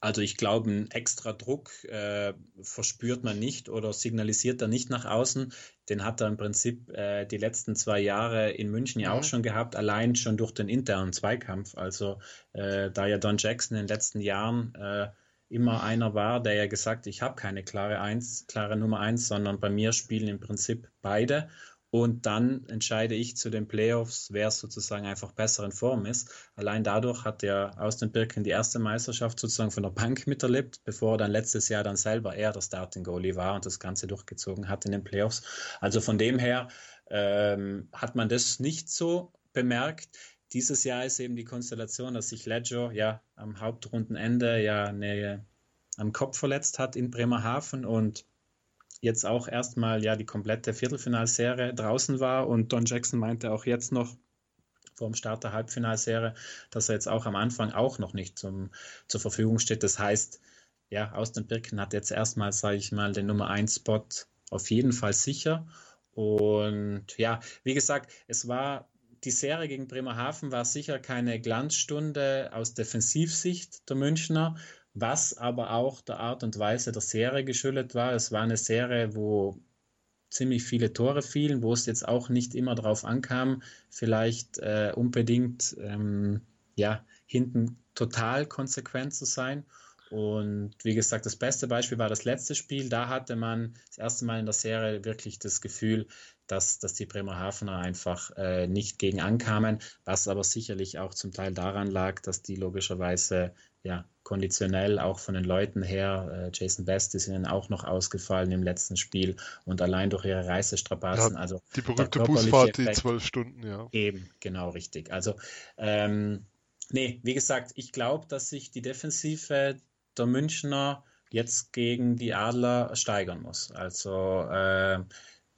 Also ich glaube, einen extra Druck äh, verspürt man nicht oder signalisiert er nicht nach außen. Den hat er im Prinzip äh, die letzten zwei Jahre in München ja, ja, auch schon gehabt, allein schon durch den internen Zweikampf. Also äh, da ja Don Jackson in den letzten Jahren äh, immer einer war, der ja gesagt, ich habe keine klare Eins, klare Nummer eins, sondern bei mir spielen im Prinzip beide. Und dann entscheide ich zu den Playoffs, wer sozusagen einfach besser in Form ist. Allein dadurch hat er aus den Birken die erste Meisterschaft sozusagen von der Bank miterlebt, bevor er dann letztes Jahr dann selber eher der Starting Goalie war und das Ganze durchgezogen hat in den Playoffs. Also von dem her ähm, hat man das nicht so bemerkt. Dieses Jahr ist eben die Konstellation, dass sich Ledger ja am Hauptrundenende ja eine, am Kopf verletzt hat in Bremerhaven und jetzt auch erstmal ja die komplette Viertelfinalserie draußen war und Don Jackson meinte auch jetzt noch vor dem Start der Halbfinalserie, dass er jetzt auch am Anfang auch noch nicht zum, zur Verfügung steht. Das heißt, ja, Austin Birken hat jetzt erstmal, sage ich mal, den Nummer 1 Spot auf jeden Fall sicher. Und ja, wie gesagt, es war die Serie gegen Bremerhaven war sicher keine Glanzstunde aus Defensivsicht der Münchner, was aber auch der Art und Weise der Serie geschuldet war. Es war eine Serie, wo ziemlich viele Tore fielen, wo es jetzt auch nicht immer darauf ankam, vielleicht äh, unbedingt ähm, ja, hinten total konsequent zu sein. Und wie gesagt, das beste Beispiel war das letzte Spiel. Da hatte man das erste Mal in der Serie wirklich das Gefühl, dass, dass die Bremerhavener einfach äh, nicht gegen ankamen, was aber sicherlich auch zum Teil daran lag, dass die logischerweise ja, konditionell auch von den Leuten her, äh, Jason Best ist ihnen auch noch ausgefallen im letzten Spiel und allein durch ihre Reisestrapazen. Ja, also die berühmte Busfahrt, die zwölf Stunden, ja. Eben, genau richtig. Also, ähm, nee, wie gesagt, ich glaube, dass sich die Defensive der Münchner jetzt gegen die Adler steigern muss. Also äh,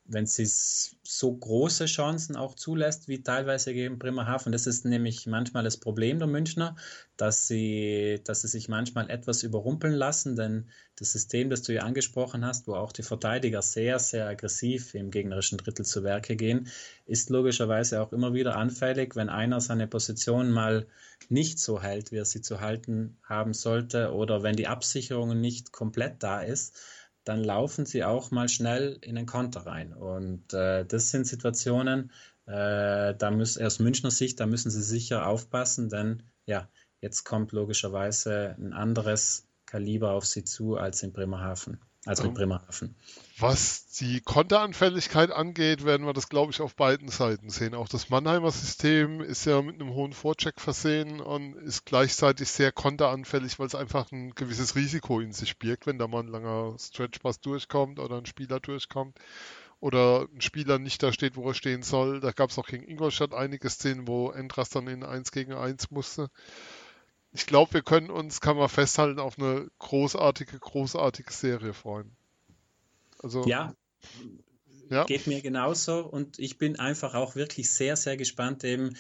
wenn sie so große Chancen auch zulässt, wie teilweise gegen Bremerhaven. Das ist nämlich manchmal das Problem der Münchner, dass sie, dass sie sich manchmal etwas überrumpeln lassen, denn das System, das du ja angesprochen hast, wo auch die Verteidiger sehr, sehr aggressiv im gegnerischen Drittel zu Werke gehen, ist logischerweise auch immer wieder anfällig, wenn einer seine Position mal nicht so hält, wie er sie zu halten haben sollte, oder wenn die Absicherung nicht komplett da ist dann laufen sie auch mal schnell in den Konter rein. Und äh, das sind Situationen, äh, da müssen aus Münchner Sicht, da müssen sie sicher aufpassen, denn ja, jetzt kommt logischerweise ein anderes Kaliber auf sie zu als in Bremerhaven als mit Bremerhaven. Was die Konteranfälligkeit angeht, werden wir das, glaube ich, auf beiden Seiten sehen. Auch das Mannheimer System ist ja mit einem hohen Vorcheck versehen und ist gleichzeitig sehr konteranfällig, weil es einfach ein gewisses Risiko in sich birgt, wenn da mal ein langer Stretchpass durchkommt oder ein Spieler durchkommt oder ein Spieler nicht da steht, wo er stehen soll. Da gab es auch gegen Ingolstadt einige Szenen, wo Endras dann in 1 gegen 1 musste. Ich glaube, wir können uns, kann man festhalten, auf eine großartige, großartige Serie freuen. Also, ja, ja, geht mir genauso und ich bin einfach auch wirklich sehr, sehr gespannt eben,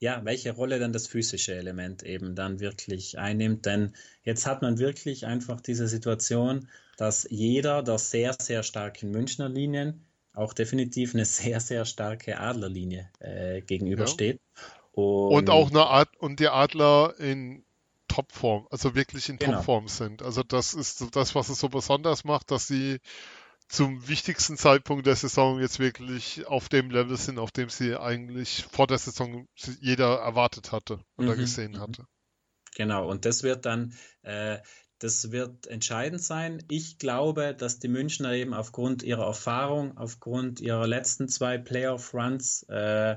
ja, welche Rolle dann das physische Element eben dann wirklich einnimmt. Denn jetzt hat man wirklich einfach diese Situation, dass jeder der sehr, sehr starken Münchner Linien auch definitiv eine sehr, sehr starke Adlerlinie äh, gegenübersteht. Ja. Und, und, auch eine Art und die Adler in Topform, also wirklich in genau. Topform sind. Also das ist das, was es so besonders macht, dass sie zum wichtigsten Zeitpunkt der Saison jetzt wirklich auf dem Level sind, auf dem sie eigentlich vor der Saison jeder erwartet hatte oder mhm. gesehen mhm. hatte. Genau, und das wird dann, äh, das wird entscheidend sein. Ich glaube, dass die Münchner eben aufgrund ihrer Erfahrung, aufgrund ihrer letzten zwei Playoff-Runs äh,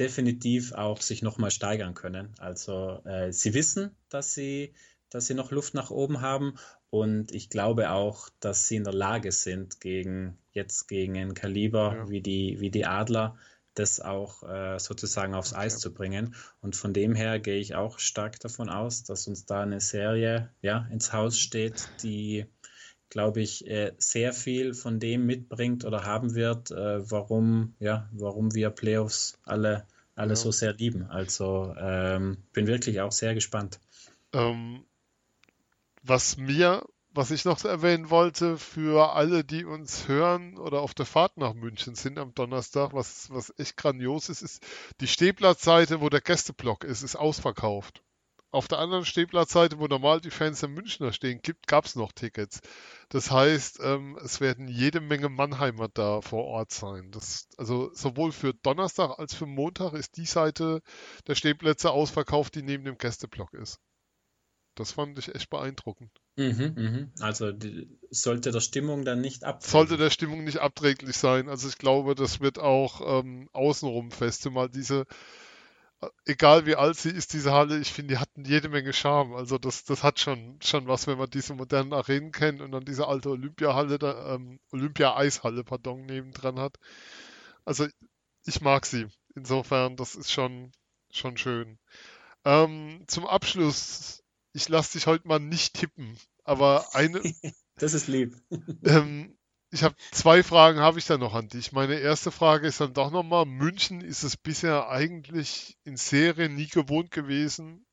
definitiv auch sich nochmal steigern können. Also äh, sie wissen, dass sie, dass sie noch Luft nach oben haben und ich glaube auch, dass sie in der Lage sind, gegen jetzt gegen ein Kaliber ja. wie, die, wie die Adler das auch äh, sozusagen aufs okay. Eis zu bringen. Und von dem her gehe ich auch stark davon aus, dass uns da eine Serie ja, ins Haus steht, die, glaube ich, äh, sehr viel von dem mitbringt oder haben wird, äh, warum, ja, warum wir Playoffs alle, alle ja. so sehr lieben. Also ähm, bin wirklich auch sehr gespannt. Ähm, was mir, was ich noch erwähnen wollte, für alle, die uns hören oder auf der Fahrt nach München sind am Donnerstag, was, was echt grandios ist, ist die Stehplatzseite, wo der Gästeblock ist, ist ausverkauft. Auf der anderen Stehplatzseite, wo normal die Fans der Münchner stehen, gab es noch Tickets. Das heißt, ähm, es werden jede Menge Mannheimer da vor Ort sein. Das, also sowohl für Donnerstag als für Montag ist die Seite der Stehplätze ausverkauft, die neben dem Gästeblock ist. Das fand ich echt beeindruckend. Mhm, mhm. Also die, sollte der Stimmung dann nicht abträglich Sollte der Stimmung nicht abträglich sein. Also ich glaube, das wird auch ähm, außenrum fest. Mal diese, egal wie alt sie ist, diese Halle, ich finde, die hatten jede Menge Charme. Also das, das hat schon, schon was, wenn man diese modernen Arenen kennt und dann diese alte Olympiahalle, ähm, Olympia-Eishalle, pardon, nebendran hat. Also ich mag sie. Insofern, das ist schon, schon schön. Ähm, zum Abschluss ich lasse dich heute mal nicht tippen, aber eine. das ist lieb. ähm, ich habe zwei Fragen habe ich da noch an dich. Meine erste Frage ist dann doch nochmal, München ist es bisher eigentlich in Serie nie gewohnt gewesen,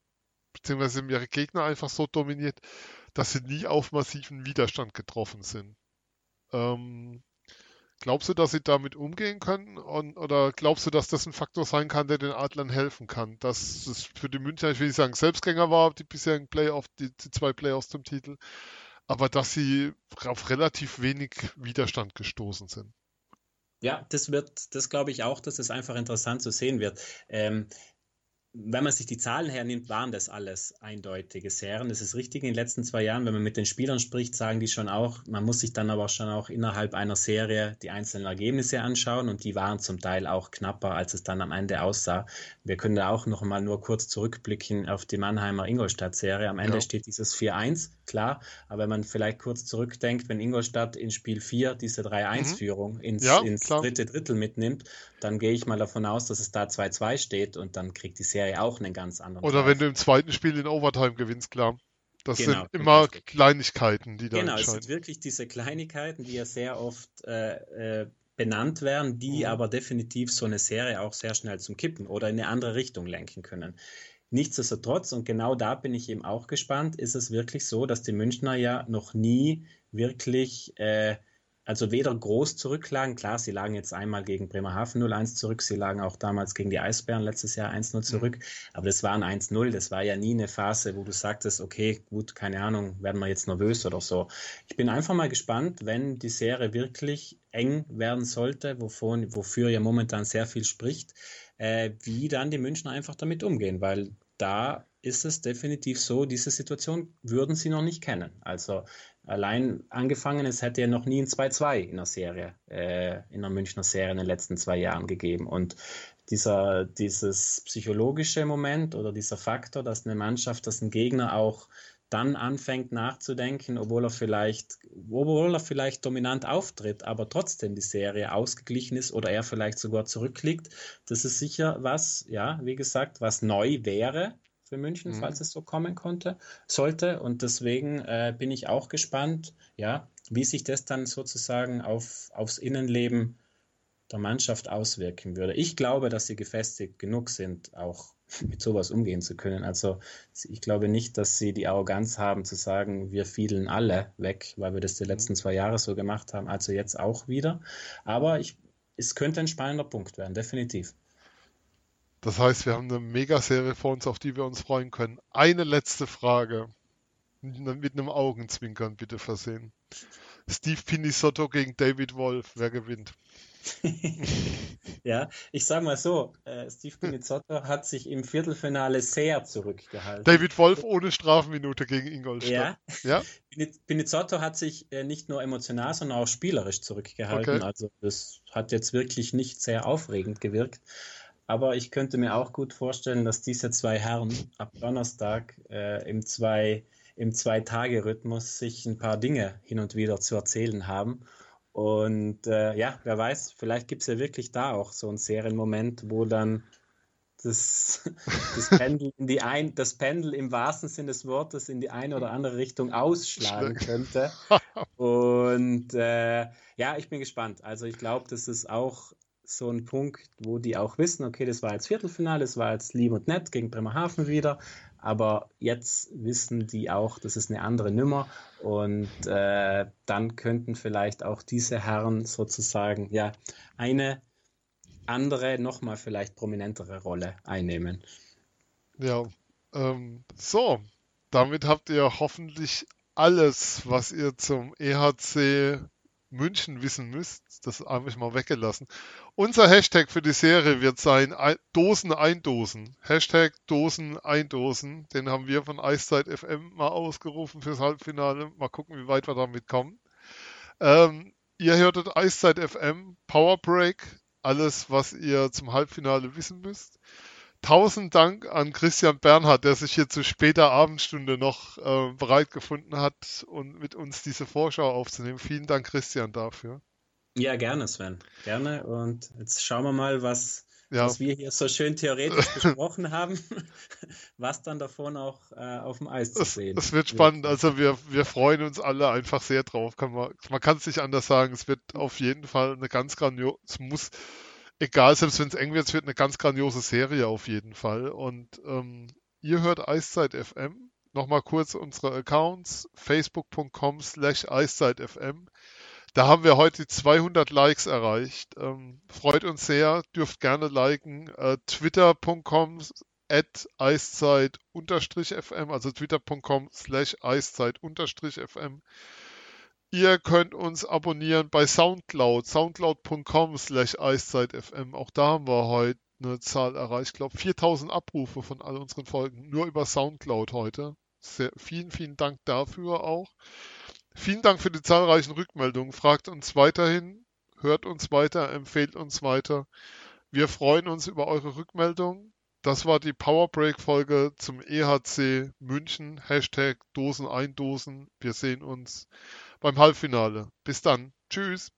beziehungsweise ihre Gegner einfach so dominiert, dass sie nie auf massiven Widerstand getroffen sind. Ähm, Glaubst du, dass sie damit umgehen können? Und, oder glaubst du, dass das ein Faktor sein kann, der den Adlern helfen kann? Dass es für die Münchner, ich will nicht sagen, Selbstgänger war, die bisherigen Playoff, die, die zwei Playoffs zum Titel, aber dass sie auf relativ wenig Widerstand gestoßen sind. Ja, das wird, das glaube ich auch, dass es einfach interessant zu sehen wird. Ähm, wenn man sich die Zahlen hernimmt, waren das alles eindeutige Serien. Das ist richtig in den letzten zwei Jahren. Wenn man mit den Spielern spricht, sagen die schon auch, man muss sich dann aber schon auch innerhalb einer Serie die einzelnen Ergebnisse anschauen und die waren zum Teil auch knapper, als es dann am Ende aussah. Wir können da auch noch mal nur kurz zurückblicken auf die Mannheimer Ingolstadt-Serie. Am Ende ja. steht dieses 4-1, klar, aber wenn man vielleicht kurz zurückdenkt, wenn Ingolstadt in Spiel 4 diese 3-1-Führung mhm. ins, ja, ins dritte Drittel mitnimmt, dann gehe ich mal davon aus, dass es da 2-2 steht und dann kriegt die Serie auch einen ganz anderen. Oder Preis. wenn du im zweiten Spiel in Overtime gewinnst, klar. Das genau, sind immer Kleinigkeiten, die da Genau, es sind wirklich diese Kleinigkeiten, die ja sehr oft äh, äh, benannt werden, die mhm. aber definitiv so eine Serie auch sehr schnell zum Kippen oder in eine andere Richtung lenken können. Nichtsdestotrotz, und genau da bin ich eben auch gespannt, ist es wirklich so, dass die Münchner ja noch nie wirklich äh, also weder groß zurücklagen, klar, sie lagen jetzt einmal gegen Bremerhaven 0-1 zurück, sie lagen auch damals gegen die Eisbären letztes Jahr 1-0 zurück, mhm. aber das war ein 1-0, das war ja nie eine Phase, wo du sagtest, okay, gut, keine Ahnung, werden wir jetzt nervös oder so. Ich bin einfach mal gespannt, wenn die Serie wirklich eng werden sollte, wovon, wofür ja momentan sehr viel spricht, äh, wie dann die Münchner einfach damit umgehen, weil da ist es definitiv so, diese Situation würden sie noch nicht kennen. Also allein angefangen, es hätte ja noch nie ein 2-2 in der Serie, äh, in der Münchner Serie in den letzten zwei Jahren gegeben. Und dieser, dieses psychologische Moment oder dieser Faktor, dass eine Mannschaft, dass ein Gegner auch dann anfängt nachzudenken, obwohl er vielleicht, obwohl er vielleicht dominant auftritt, aber trotzdem die Serie ausgeglichen ist oder er vielleicht sogar zurückliegt. Das ist sicher was, ja, wie gesagt, was neu wäre für München, mhm. falls es so kommen konnte, sollte. Und deswegen äh, bin ich auch gespannt, ja, wie sich das dann sozusagen auf, aufs Innenleben der Mannschaft auswirken würde. Ich glaube, dass sie gefestigt genug sind, auch mit sowas umgehen zu können. Also ich glaube nicht, dass sie die Arroganz haben zu sagen, wir fielen alle weg, weil wir das die letzten zwei Jahre so gemacht haben, also jetzt auch wieder. Aber ich, es könnte ein spannender Punkt werden, definitiv. Das heißt, wir haben eine Megaserie vor uns, auf die wir uns freuen können. Eine letzte Frage. Mit einem Augenzwinkern bitte versehen. Steve Pinisotto gegen David Wolf. Wer gewinnt? ja, ich sag mal so, äh, Steve Pinizotto hat sich im Viertelfinale sehr zurückgehalten. David Wolf ohne Strafminute gegen Ingolstadt. Ja, ja? Pinizotto hat sich äh, nicht nur emotional, sondern auch spielerisch zurückgehalten. Okay. Also das hat jetzt wirklich nicht sehr aufregend gewirkt. Aber ich könnte mir auch gut vorstellen, dass diese zwei Herren ab Donnerstag äh, im zwei im Zwei-Tage-Rhythmus sich ein paar Dinge hin und wieder zu erzählen haben. Und äh, ja, wer weiß, vielleicht gibt es ja wirklich da auch so einen Serienmoment, wo dann das, das, Pendel in die ein, das Pendel im wahrsten Sinne des Wortes in die eine oder andere Richtung ausschlagen könnte. Und äh, ja, ich bin gespannt. Also ich glaube, das ist auch so ein Punkt, wo die auch wissen, okay, das war jetzt Viertelfinale, das war jetzt lieb und nett gegen Bremerhaven wieder, aber jetzt wissen die auch, das ist eine andere Nummer und äh, dann könnten vielleicht auch diese Herren sozusagen ja eine andere, nochmal vielleicht prominentere Rolle einnehmen. Ja, ähm, so, damit habt ihr hoffentlich alles, was ihr zum EHC München wissen müsst. Das habe ich mal weggelassen. Unser Hashtag für die Serie wird sein Dosen eindosen. Hashtag Dosen eindosen. Den haben wir von Eiszeit FM mal ausgerufen fürs Halbfinale. Mal gucken, wie weit wir damit kommen. Ähm, ihr hörtet Eiszeit FM, Power Break. Alles, was ihr zum Halbfinale wissen müsst. Tausend Dank an Christian Bernhard, der sich hier zu später Abendstunde noch äh, bereit gefunden hat und mit uns diese Vorschau aufzunehmen. Vielen Dank, Christian, dafür. Ja, gerne, Sven. Gerne. Und jetzt schauen wir mal, was, ja. was wir hier so schön theoretisch besprochen haben, was dann davon auch äh, auf dem Eis zu sehen. Es wird spannend. Also wir, wir freuen uns alle einfach sehr drauf. Kann man, man kann es nicht anders sagen. Es wird auf jeden Fall eine ganz grandiose, es muss egal, selbst wenn es eng wird, es wird eine ganz grandiose Serie auf jeden Fall. Und ähm, ihr hört Eiszeit FM. Nochmal kurz unsere Accounts, facebook.com slash eiszeitfm. Da haben wir heute 200 Likes erreicht. Ähm, freut uns sehr, dürft gerne liken. Äh, Twitter.com at eiszeit-fm, also twitter.com slash eiszeit-fm. Ihr könnt uns abonnieren bei Soundcloud, soundcloud.com slash eiszeitfm. Auch da haben wir heute eine Zahl erreicht. Ich glaube 4000 Abrufe von all unseren Folgen. Nur über Soundcloud heute. Sehr, vielen, vielen Dank dafür auch. Vielen Dank für die zahlreichen Rückmeldungen. Fragt uns weiterhin, hört uns weiter, empfehlt uns weiter. Wir freuen uns über eure Rückmeldungen. Das war die Powerbreak-Folge zum EHC München. Hashtag Dosen eindosen. Wir sehen uns beim Halbfinale. Bis dann. Tschüss.